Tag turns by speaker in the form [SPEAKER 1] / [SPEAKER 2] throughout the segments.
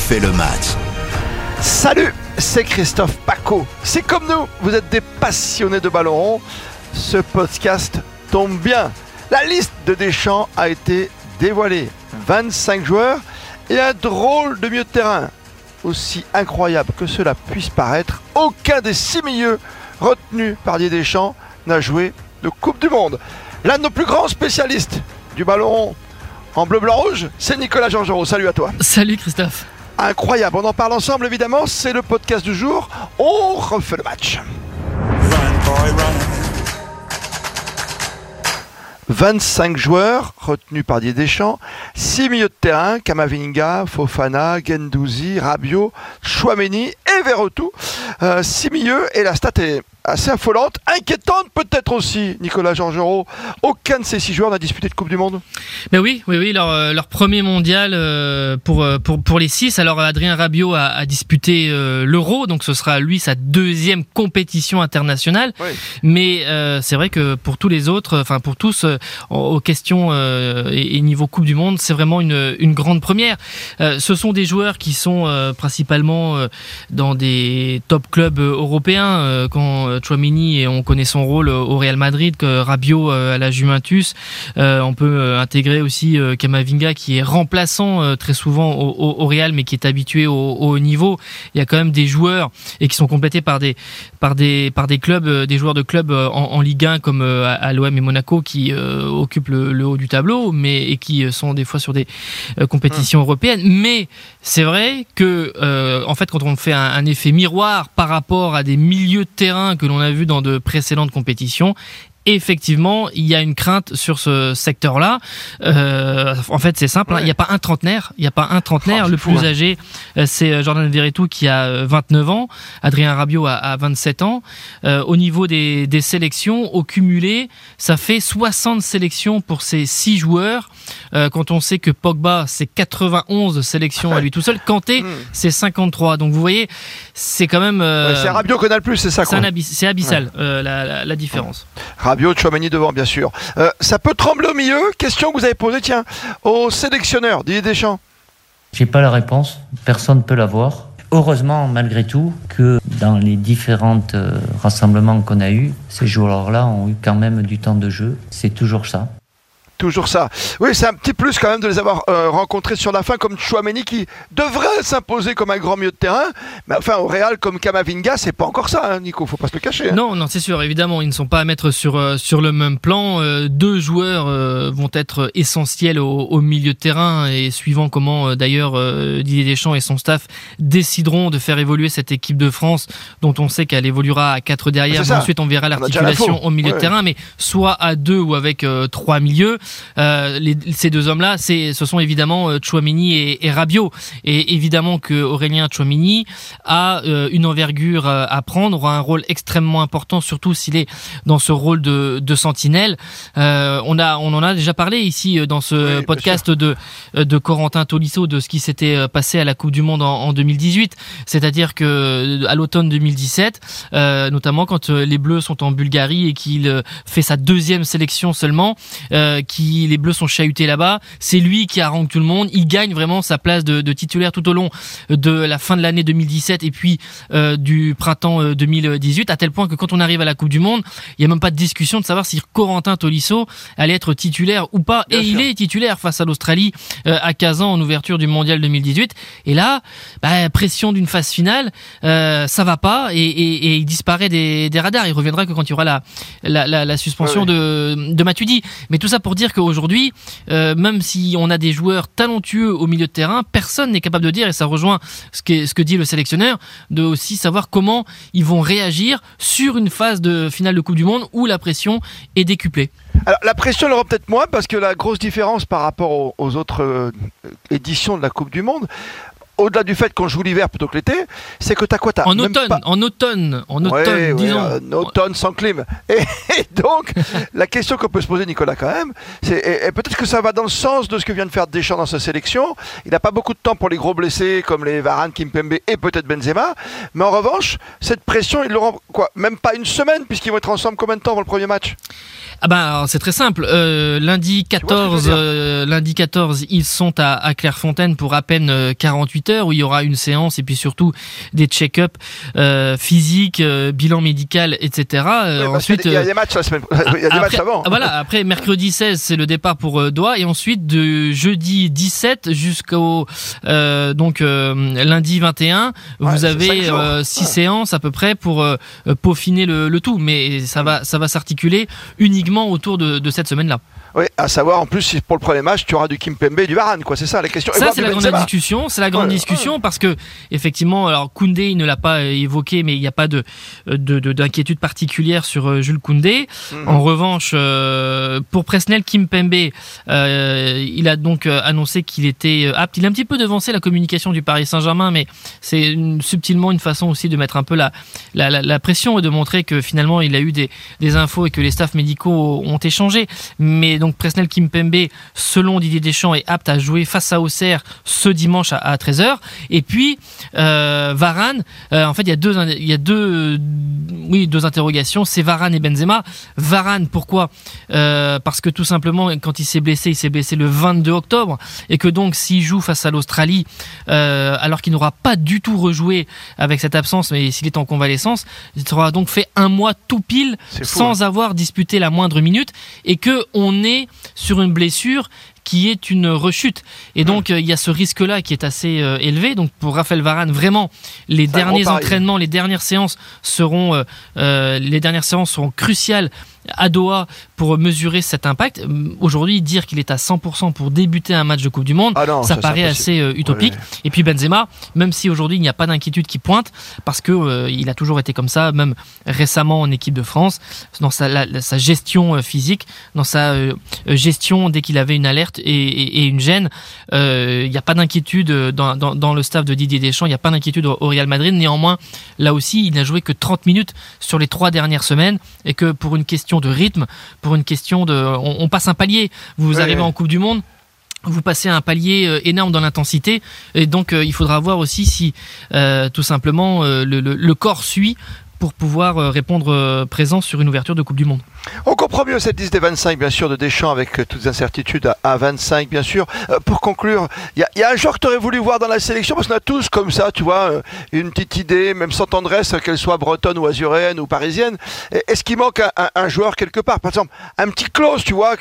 [SPEAKER 1] refait le match.
[SPEAKER 2] Salut, c'est Christophe Paco. C'est comme nous, vous êtes des passionnés de ballon rond. Ce podcast tombe bien. La liste de Deschamps a été dévoilée. 25 joueurs et un drôle de milieu de terrain. Aussi incroyable que cela puisse paraître, aucun des six milieux retenus par Didier Deschamps n'a joué de Coupe du Monde. L'un de nos plus grands spécialistes du ballon rond en bleu, blanc, rouge, c'est Nicolas Georgerot. Salut à toi.
[SPEAKER 3] Salut Christophe.
[SPEAKER 2] Incroyable, on en parle ensemble évidemment, c'est le podcast du jour. On refait le match. 25 joueurs retenus par Didier Deschamps, 6 milieux de terrain, Kamavinga, Fofana, Gendouzi, Rabiot, Chouameni et Verretou. 6 milieux et la stat est assez affolante, inquiétante peut-être aussi, Nicolas Georgerot. Aucun de ces six joueurs n'a disputé de Coupe du Monde.
[SPEAKER 3] Mais oui, oui, oui, leur, euh, leur premier mondial euh, pour, euh, pour, pour les six. Alors Adrien Rabiot a, a disputé l'Euro, donc ce sera lui sa deuxième compétition internationale.
[SPEAKER 2] Oui.
[SPEAKER 3] Mais c'est vrai que pour tous les autres, enfin pour tous, aux questions et, et, niveau Coupe du Monde, c'est vraiment une, une grande première. ce sont des joueurs qui sont principalement dans des top clubs européens. quand Chouamini et on connaît son rôle au Real Madrid, que Rabiot à la Juventus. Euh, on peut intégrer aussi euh, Kamavinga qui est remplaçant euh, très souvent au, Real, mais qui est habitué au, au, haut niveau. Il y a quand même des joueurs et qui sont complétés par des par des par des clubs, des joueurs de clubs en, Ligue 1 comme à l'OM et Monaco qui occupent le, haut du tableau, mais et qui sont des fois sur des compétitions européennes. Mais c'est vrai que en fait, quand on fait un effet miroir par rapport à des milieux de terrain que l'on a vu dans de précédentes compétitions, effectivement, il y a une crainte sur ce secteur-là. Euh, en fait, c'est simple, hein, il n'y a pas un trentenaire, il n'y a pas un trentenaire. Oh, le plus fou, âgé, hein. c'est Jordan Verretou qui a 29 ans, Adrien Rabiot a, a 27 ans. Euh, au niveau des, des, sélections, au cumulé, ça fait 60 sélections pour ces six joueurs. Euh, quand on sait que Pogba, c'est 91 sélections à lui tout seul, Kanté, c'est 53. Donc vous voyez, c'est quand même...
[SPEAKER 2] Ouais, c'est Rabiot qu'on a le plus, c'est ça
[SPEAKER 3] C'est abyssal, la, la, la, différence.
[SPEAKER 2] Rabiot, Chouamani devant, bien sûr. Euh, ça peut trembler au milieu Question que vous avez posée, tiens, au sélectionneur, Didier Deschamps.
[SPEAKER 4] J'ai pas la réponse, personne ne peut l'avoir. Heureusement, malgré tout, que dans les différents euh, rassemblements qu'on a eus, ces joueurs-là ont eu quand même du temps de jeu. C'est toujours ça
[SPEAKER 2] toujours ça. Oui, c'est un petit plus quand même de les avoir euh, rencontrés sur la fin comme Chouameni qui devrait s'imposer comme un grand milieu de terrain, mais enfin au Real comme Kamavinga, c'est pas encore ça, hein, Nico, faut pas se le cacher. Hein.
[SPEAKER 3] Non, non, c'est sûr, évidemment, ils ne sont pas à mettre sur euh, sur le même plan. Euh, deux joueurs euh, vont être essentiels au, au, milieu de terrain et suivant comment euh, d'ailleurs Didier Deschamps et son staff décideront de faire évoluer cette équipe de France, dont on sait qu'elle évoluera à quatre derrière. Ensuite, on verra l'articulation au milieu ouais. de terrain, mais soit à deux ou avec trois milieux. Euh, les, ces deux hommes-là, c'est, ce sont évidemment euh, Chouamini et, et, Rabiot. Et évidemment que Aurélien Chouamini a euh, une envergure euh, à prendre, aura un rôle extrêmement important, surtout s'il est dans ce rôle de, de sentinelle. Euh, on a, on en a déjà parlé ici dans ce oui, podcast de de Corentin Tolisso de ce qui s'était passé à la Coupe du Monde en, en 2018. C'est-à-dire que à l'automne 2017, notamment quand les Bleus sont en Bulgarie et qu'il fait sa deuxième sélection seulement, qui qui les Bleus sont chahutés là-bas. C'est lui qui harangue tout le monde. Il gagne vraiment sa place de, de titulaire tout au long de la fin de l'année 2017 et puis euh, du printemps 2018, à tel point que quand on arrive à la Coupe du Monde, il n'y a même pas de discussion de savoir si Corentin Tolisso allait être titulaire ou pas. Bien et sûr. il est titulaire face à l'Australie euh, à Kazan en ouverture du Mondial 2018. Et là, bah, pression d'une phase finale, euh, ça va pas et, et, et, il disparaît des, des radars. Il reviendra que quand il y aura la, la, la, la suspension ouais, ouais. de, de Matuidi. Mais tout ça pour dire qu'aujourd'hui, euh, même si on a des joueurs talentueux au milieu de terrain, personne n'est capable de dire, et ça rejoint ce que, ce que dit le sélectionneur, de aussi savoir comment ils vont réagir sur une phase de finale de Coupe du Monde où la pression est décuplée.
[SPEAKER 2] Alors, la pression, elle aura peut-être moins parce que la grosse différence par rapport aux, autres euh, éditions de la Coupe du Monde, au-delà du fait qu'on joue l'hiver plutôt que l'été, c'est que t'as quoi as
[SPEAKER 3] En automne, pas... en automne, en automne,
[SPEAKER 2] ouais,
[SPEAKER 3] disons.
[SPEAKER 2] Ouais, en automne sans clim. Et, et donc, la question qu'on peut se poser, Nicolas, quand même, c'est et, et peut-être que ça va dans le sens de ce que vient de faire Deschamps dans sa sélection. Il n'a pas beaucoup de temps pour les gros blessés comme les Varane, Kimpembe et peut-être Benzema. Mais en revanche, cette pression, ils l'auront quoi Même pas une semaine, puisqu'ils vont être ensemble combien de temps pour le premier match?
[SPEAKER 3] Ah bah c'est très simple. Euh, lundi 14, euh, lundi 14, ils sont à, à, Clairefontaine pour à peine 48 heures où il y aura une séance et puis surtout des check-up euh, physiques, euh, bilan médical, etc.
[SPEAKER 2] Euh, ensuite, il y a des matchs la semaine. Il y a des matchs avant.
[SPEAKER 3] Voilà. Après mercredi 16, c'est le départ pour Doha et ensuite de jeudi 17 jusqu'au donc lundi 21, vous avez six séances à peu près pour peaufiner le, le, tout. Mais ça va ça va s'articuler uniquement autour de, de cette semaine-là.
[SPEAKER 2] Oui, à savoir en plus si pour le premier match tu auras du Kim Pembe et du Varane quoi, c'est ça la question.
[SPEAKER 3] Ça c'est la grande discussion, c'est la grande discussion parce que effectivement alors Koundé il ne l'a pas euh, évoqué mais il n'y a pas de d'inquiétude de, particulière sur euh, Jules Koundé. Mhm. En revanche euh, pour Presnel Kim Pembe il a donc annoncé qu'il était apte. Il a un petit peu devancé la communication du Paris Saint-Germain mais c'est subtilement une façon aussi de mettre un peu la, la, la, pression et de montrer que finalement il a eu des, des infos et que les staffs médicaux ont échangé mais donc Presnel Kimpembe, selon Didier Deschamps, est apte à jouer face à Auxerre ce dimanche à, 13h. Et puis euh, Varane, euh, en fait, il y a deux, il y a deux, oui, deux interrogations. C'est Varane et Benzema. Varane, pourquoi? Euh, Parce que tout simplement, quand il s'est blessé, il s'est blessé le 22 octobre, et que donc s'il joue face à l'Australie, alors qu'il n'aura pas du tout rejoué avec cette absence, mais s'il est en convalescence, il sera donc fait un mois tout pile sans hein. avoir disputé la moindre minute, et que on est sur une blessure qui est une rechute. Et donc, euh, il y a ce risque-là qui est assez euh, élevé. Donc, pour Raphaël Varane, vraiment, les derniers entraînements, les dernières séances seront, euh, les dernières séances seront cruciales à Doha pour mesurer cet impact. Aujourd'hui, dire qu'il est à 100% pour débuter un match de Coupe du Monde, ah ça, paraît assez utopique. Et puis Benzema, même si aujourd'hui il n'y a pas d'inquiétude qui pointe, parce que euh, il a toujours été comme ça, même récemment en équipe de France, dans sa, sa gestion physique, dans sa gestion dès qu'il avait une alerte et, une gêne, il n'y a pas d'inquiétude dans, dans, le staff de Didier Deschamps, il n'y a pas d'inquiétude au Real Madrid. Néanmoins, là aussi, il n'a joué que 30 minutes sur les trois dernières semaines et que pour une question de rythme, pour une question de. On, passe un palier. Vous arrivez en Coupe du Monde vous passez un palier euh, énorme dans l'intensité et donc euh, il faudra voir aussi si euh, tout simplement le, corps suit pour pouvoir répondre présent sur une ouverture de Coupe du Monde.
[SPEAKER 2] On comprend mieux cette liste des 25, bien sûr, de Deschamps avec euh, toutes les incertitudes à 25, bien sûr. Euh, pour conclure, il y, a un joueur que tu aurais voulu voir dans la sélection, parce qu'on a tous comme ça, tu vois, euh, une petite idée, même sans tendresse, qu'elle soit bretonne ou azuréenne ou parisienne. Est-ce qu'il manque un, joueur quelque part? Par exemple, un petit Klaus, tu vois,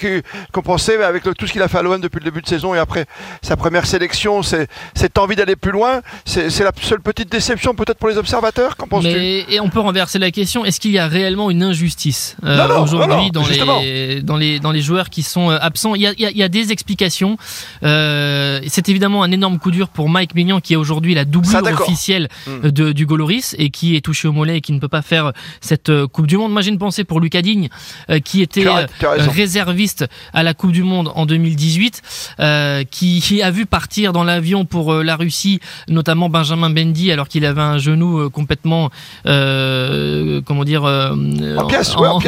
[SPEAKER 2] qu'on pensait avec tout ce qu'il a fait à l'OM depuis le début de saison et après sa première sélection, cette envie d'aller plus loin. C'est la seule petite déception peut-être pour les observateurs. Qu'en penses-tu?
[SPEAKER 3] Et on peut renverser la question, est-ce qu'il y a réellement une injustice aujourd'hui dans les, dans, les, dans les joueurs qui sont euh, absents? Il y a, il y a des explications. Euh, c'est évidemment un énorme coup dur pour Mike Mignon qui est aujourd'hui la doublure officielle hmm. de, du Goloris et qui est touché au mollet et qui ne peut pas faire cette euh, Coupe du Monde. Moi j'ai une pensée pour Lucas Digne qui était réserviste à la Coupe du Monde en 2018, qui, qui, a vu partir dans l'avion pour la Russie notamment Benjamin Bendy alors qu'il avait un genou complètement comment dire
[SPEAKER 2] en pièces, en,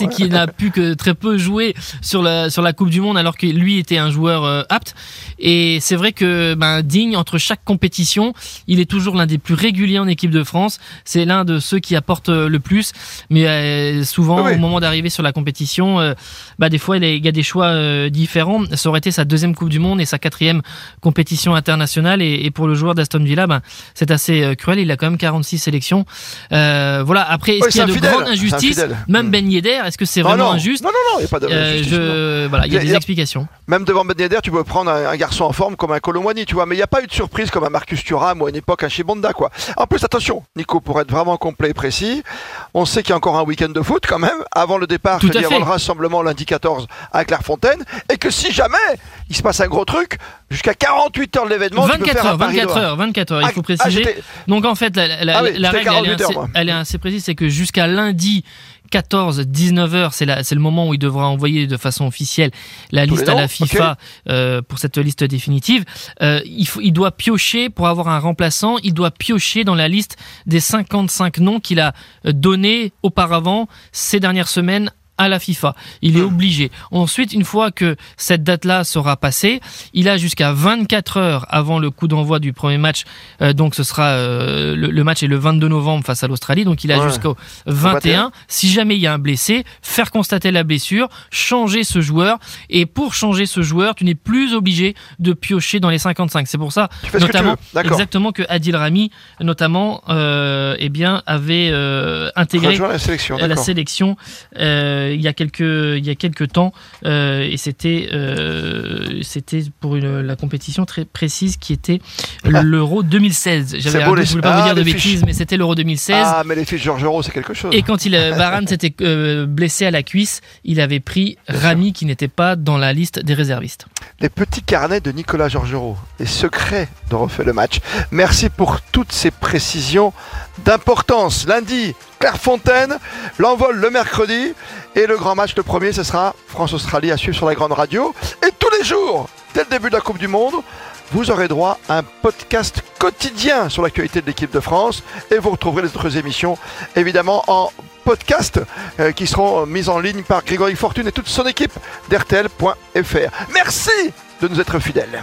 [SPEAKER 3] et qui n'a pu que très peu jouer sur la, sur la Coupe du Monde alors que lui était un joueur euh, apte. Et c'est vrai que ben, Digne, entre chaque compétition, il est toujours l'un des plus réguliers en équipe de France. C'est l'un de ceux qui apporte euh, le plus. Mais euh, souvent, au moment d'arriver sur la compétition, bah, des fois, il y a des choix différents. Ça aurait été sa deuxième Coupe du Monde et sa quatrième compétition internationale. Et, pour le joueur d'Aston Villa, ben, c'est assez cruel. Il a quand même 46 sélections. Voilà. Après, est-ce qu'il y a de grandes injustices Même mm. Ben Yedder, est-ce que c'est vraiment injuste
[SPEAKER 2] Non, non, non, il n'y a pas de.
[SPEAKER 3] Euh, voilà, il y a, des explications.
[SPEAKER 2] Même devant Ben Yedder, tu peux prendre un, garçon en forme comme un Colomwani, tu vois, mais il n'y a pas eu de surprise comme un Marcus Thuram ou à une époque un Chibonda, quoi. En plus, attention, Nico, pour être vraiment complet et précis, on sait qu'il y a encore un week-end de foot quand même, avant le départ,
[SPEAKER 3] avant
[SPEAKER 2] le rassemblement lundi 14 à Clairefontaine, et que si jamais il se passe un gros truc, jusqu'à 48 heures de l'événement,
[SPEAKER 3] 24 heures, 24 heures, 24 heures, il faut ah, préciser. Donc en fait, la, ah règle, elle est assez précise, c'est que jusqu'à lundi 14, 19 heures, c'est le moment où il devra envoyer de façon officielle la liste à la FIFA euh, pour cette liste définitive. Euh, il, faut, il doit piocher pour avoir un remplaçant. Il doit piocher dans la liste des 55 noms qu'il a donnés auparavant ces dernières semaines à la FIFA. Il est
[SPEAKER 2] Hmm.
[SPEAKER 3] obligé. Ensuite, une fois que cette date-là sera passée, il a jusqu'à 24 heures avant le coup d'envoi du premier match. Euh, donc ce sera euh, le, le match est le 22 novembre face à l'Australie. Donc il a
[SPEAKER 2] Ouais.
[SPEAKER 3] jusqu'au 21. Si jamais il y a un blessé, faire constater la blessure, changer ce joueur. Et pour changer ce joueur, tu n'es plus obligé de piocher dans les 55. C'est pour ça,
[SPEAKER 2] que
[SPEAKER 3] notamment, exactement que Adil Rami, notamment, euh, eh bien, avait intégré
[SPEAKER 2] la sélection.
[SPEAKER 3] la sélection il y a quelques il y a quelques temps euh, et c'était euh, c'était pour une, la compétition très précise qui était l'Euro 2016. J'avais
[SPEAKER 2] beau, les-
[SPEAKER 3] je voulais pas
[SPEAKER 2] ah,
[SPEAKER 3] vous dire de bêtises, mais c'était l'Euro 2016.
[SPEAKER 2] Ah, mais les fiches Georgerot, c'est quelque chose.
[SPEAKER 3] Et quand il euh, Varane s'était euh, blessé à la cuisse, il avait pris Rami qui n'était pas dans la liste des réservistes.
[SPEAKER 2] Les petits carnets de Nicolas Georgerot, les secrets de refait le match. Merci pour toutes ces précisions d'importance. Lundi, Clairefontaine, l'envol le mercredi et le grand match le premier, ce sera France-Australie à suivre sur la grande radio. Et tous les jours, dès le début de la Coupe du Monde, vous aurez droit à un podcast quotidien sur l'actualité de l'équipe de France et vous retrouverez les autres émissions évidemment en podcast euh, qui seront mises en ligne par Grégory Fortune et toute son équipe d'RTL.fr. Merci de nous être fidèles.